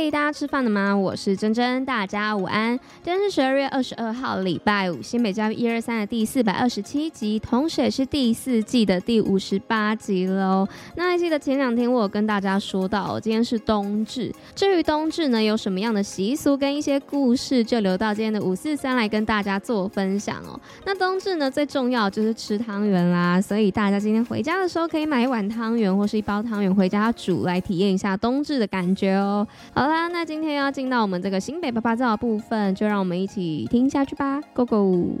嘿，大家吃饭了吗？我是珍珍，大家午安。今天是十二月二十二号，礼拜五，新北教育一二三的第四百二十七集，同时也是第四季的第五十八集喽。那还记得前两天我有跟大家说到，今天是冬至。至于冬至呢，有什么样的习俗跟一些故事，就留到今天的五四三来跟大家做分享哦。那冬至呢，最重要就是吃汤圆啦，所以大家今天回家的时候，可以买一碗汤圆或是一包汤圆回家煮，来体验一下冬至的感觉哦。好好啦，那今天要进到我们这个新北趴趴造的部分，就让我们一起听下去吧，Go Go！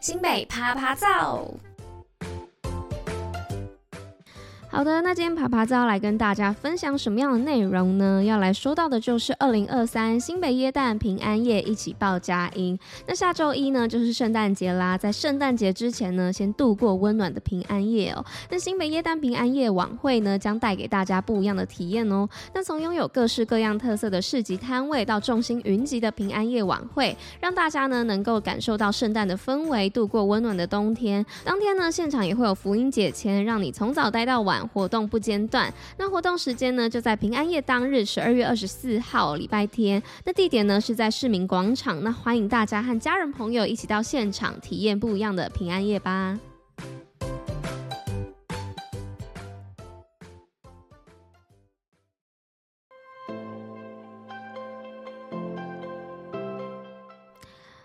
新北趴趴照。好的，那今天爬爬就要来跟大家分享什么样的内容呢？要来说到的就是二零二三新北耶诞平安夜一起报佳音。那下周一呢，就是圣诞节啦，在圣诞节之前呢，先度过温暖的平安夜哦。那新北耶诞平安夜晚会呢，将带给大家不一样的体验哦。那从拥有各式各样特色的市集摊位到众星云集的平安夜晚会，让大家呢能够感受到圣诞的氛围，度过温暖的冬天。当天呢，现场也会有福音解签，让你从早待到晚。活动不间断，那活动时间呢，就在平安夜当日，十二月二十四号礼拜天。那地点呢是在市民广场，那欢迎大家和家人朋友一起到现场体验不一样的平安夜吧。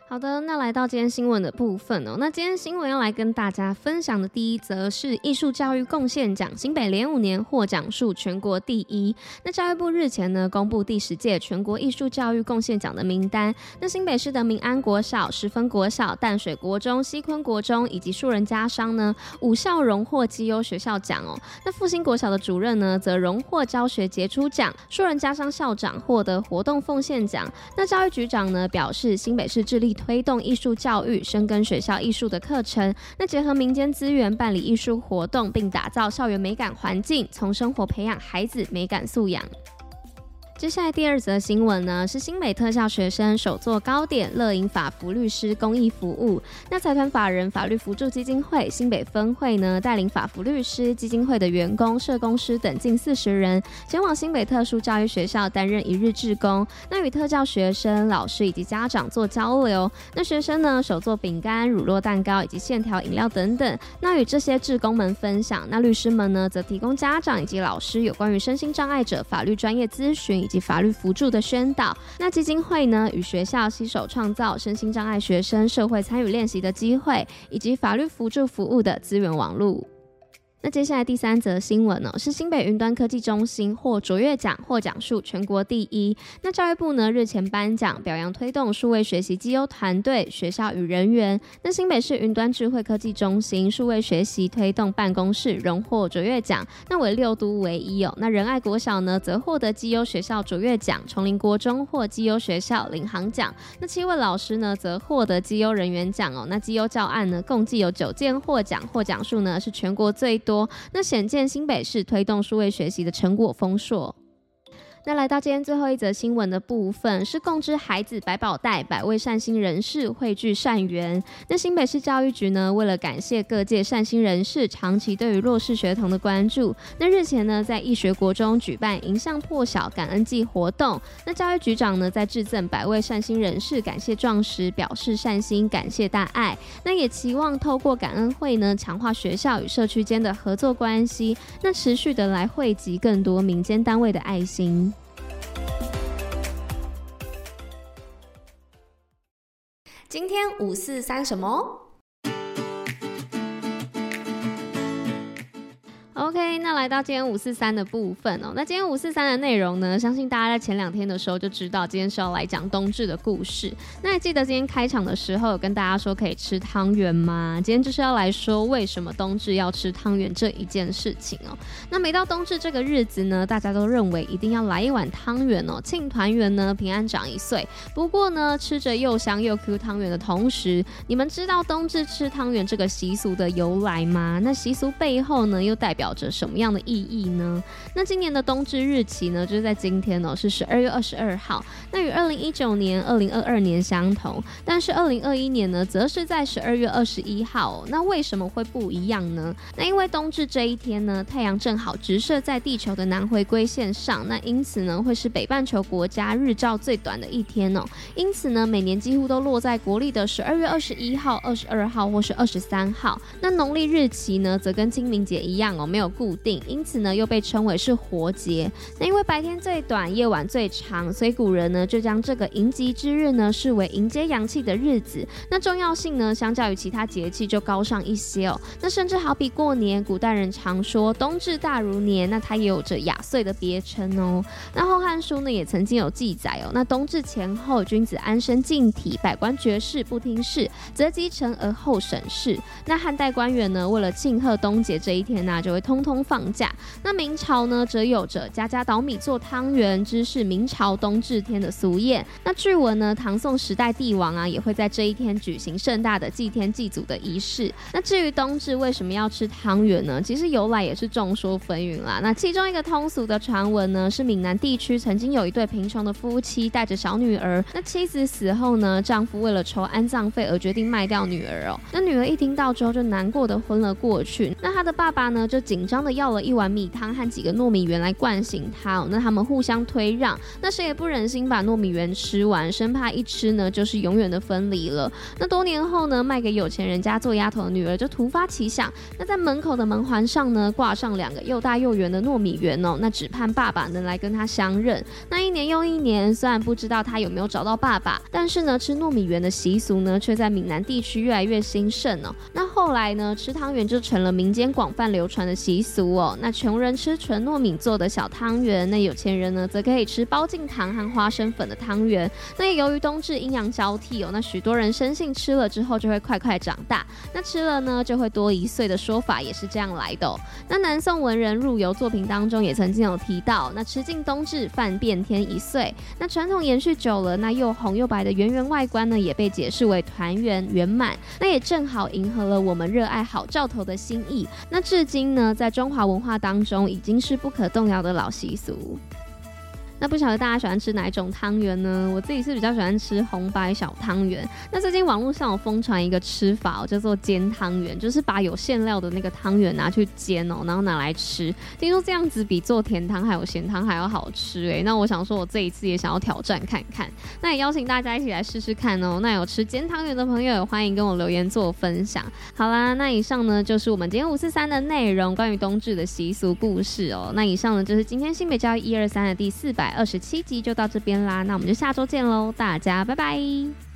好的，那来到今天新闻的部分哦。那今天新闻要来跟大家分享的第一则是艺术教育贡献奖，新北连五年获奖数全国第一。那教育部日前呢公布第十届全国艺术教育贡献奖的名单。那新北市的民安国小、十分国小、淡水国中、西昆国中以及树人家商呢五校荣获绩优学校奖哦。那复兴国小的主任呢则荣获教学杰出奖，树人家商校长获得活动奉献奖。那教育局长呢表示，新北市致力推。动艺术教育，深耕学校艺术的课程，那结合民间资源办理艺术活动，并打造校园美感环境，从生活培养孩子美感素养。接下来第二则新闻呢，是新北特教学生手作糕点乐饮法服律师公益服务。那财团法人法律扶助基金会新北分会呢，带领法服律师基金会的员工、社工师等近四十人，前往新北特殊教育学校担任一日志工。那与特教学生、老师以及家长做交流。那学生呢，手做饼干、乳酪蛋糕以及线条饮料等等。那与这些志工们分享。那律师们呢，则提供家长以及老师有关于身心障碍者法律专业咨询。以及法律辅助的宣导，那基金会呢，与学校携手创造身心障碍学生社会参与练习的机会，以及法律辅助服务的资源网络。那接下来第三则新闻呢，是新北云端科技中心获卓越奖，获奖数全国第一。那教育部呢日前颁奖，表扬推动数位学习绩优团队、学校与人员。那新北市云端智慧科技中心数位学习推动办公室荣获卓越奖，那为六都唯一哦。那仁爱国小呢则获得绩优学校卓越奖，崇林国中获绩优学校领航奖。那七位老师呢则获得绩优人员奖哦。那绩优教案呢共计有九件获奖，获奖数呢是全国最多，那显见新北市推动数位学习的成果丰硕。那来到今天最后一则新闻的部分，是共知孩子百宝袋，百位善心人士汇聚善缘。那新北市教育局呢，为了感谢各界善心人士长期对于弱势学童的关注，那日前呢，在义学国中举办迎向破晓感恩祭活动。那教育局长呢，在致赠百位善心人士感谢状时，表示善心感谢大爱。那也期望透过感恩会呢，强化学校与社区间的合作关系，那持续的来汇集更多民间单位的爱心。今天五四三什么？来到今天五四三的部分哦。那今天五四三的内容呢，相信大家在前两天的时候就知道，今天是要来讲冬至的故事。那还记得今天开场的时候有跟大家说可以吃汤圆吗？今天就是要来说为什么冬至要吃汤圆这一件事情哦。那每到冬至这个日子呢，大家都认为一定要来一碗汤圆哦，庆团圆呢，平安长一岁。不过呢，吃着又香又 Q 汤圆的同时，你们知道冬至吃汤圆这个习俗的由来吗？那习俗背后呢，又代表着什么样的意义呢？那今年的冬至日期呢，就是在今天哦，是十二月二十二号。那与二零一九年、二零二二年相同，但是二零二一年呢，则是在十二月二十一号。那为什么会不一样呢？那因为冬至这一天呢，太阳正好直射在地球的南回归线上，那因此呢，会是北半球国家日照最短的一天哦。因此呢，每年几乎都落在国历的十二月二十一号、二十二号或是二十三号。那农历日期呢，则跟清明节一样哦，没有固定，因此呢，又被称为是活节。那因为白天最短，夜晚最长，所以古人呢，就将这个迎吉之日呢，视为迎接阳气的日子。那重要性呢，相较于其他节气就高上一些哦。那甚至好比过年，古代人常说冬至大如年，那它也有着雅岁的别称哦。那《后汉书》呢，也曾经有记载哦。那冬至前后，君子安身静体，百官绝事不听事，则积成而后审事。那汉代官员呢，为了庆贺冬节这一天呢、就会通通放假。那明朝呢，则有着家家捣米做汤圆，知是明朝冬至天的俗谚。那据闻呢，唐宋时代帝王啊，也会在这一天举行盛大的祭天祭祖的仪式。那至于冬至为什么要吃汤圆呢？其实由来也是众说纷纭啦。那其中一个通俗的传闻呢，是闽南地区曾经有一对贫穷的夫妻带着小女儿，那妻子死后呢，丈夫为了筹安葬费而决定卖掉女儿哦。那女儿一听到之后就难过的昏了过去。那她的爸爸呢，就紧张的要了一碗米汤和几个糯米圆来唤醒他哦。那他们互相推让，那谁也不忍心把糯米圆吃完，生怕一吃呢就是永远的分离了。那多年后呢，卖给有钱人家做丫头的女儿就突发奇想，那在门口的门环上呢挂上两个又大又圆的糯米圆哦，那只盼爸爸能来跟她相认。那一年又一年，虽然不知道她有没有找到爸爸，但是呢，吃糯米圆的习俗呢却在闽南地区越来越兴盛哦。那后来呢，吃汤圆就成了民间广泛流传的习俗哦。那穷人吃纯糯米做的小汤圆，那有钱人呢则可以吃包进糖和花生粉的汤圆。那也由于冬至阴阳交替哦，那许多人深信吃了之后就会快快长大，那吃了呢就会多一岁的说法也是这样来的。那南宋文人陆游作品当中也曾经有提到，那吃尽冬至饭变天一岁。那传统延续久了，那又红又白的圆圆外观呢，也被解释为团圆圆满。那也正好迎合了我们热爱好兆头的心意。那至今呢，在中华文化当中，已经是不可动摇的老习俗。那不晓得大家喜欢吃哪一种汤圆呢？我自己是比较喜欢吃红白小汤圆。那最近网络上有疯传一个吃法，叫做煎汤圆，就是把有馅料的那个汤圆拿去煎哦，然后拿来吃。听说这样子比做甜汤还有咸汤还要好吃诶。那我想说，我这一次也想要挑战看看。那也邀请大家一起来试试看哦。那有吃煎汤圆的朋友，也欢迎跟我留言做分享。好啦，那以上呢就是我们今天五四三的内容，关于冬至的习俗故事哦。那以上呢就是今天新北教育一二三的第四百二十七集就到这边啦，那我们就下周见喽，大家拜拜。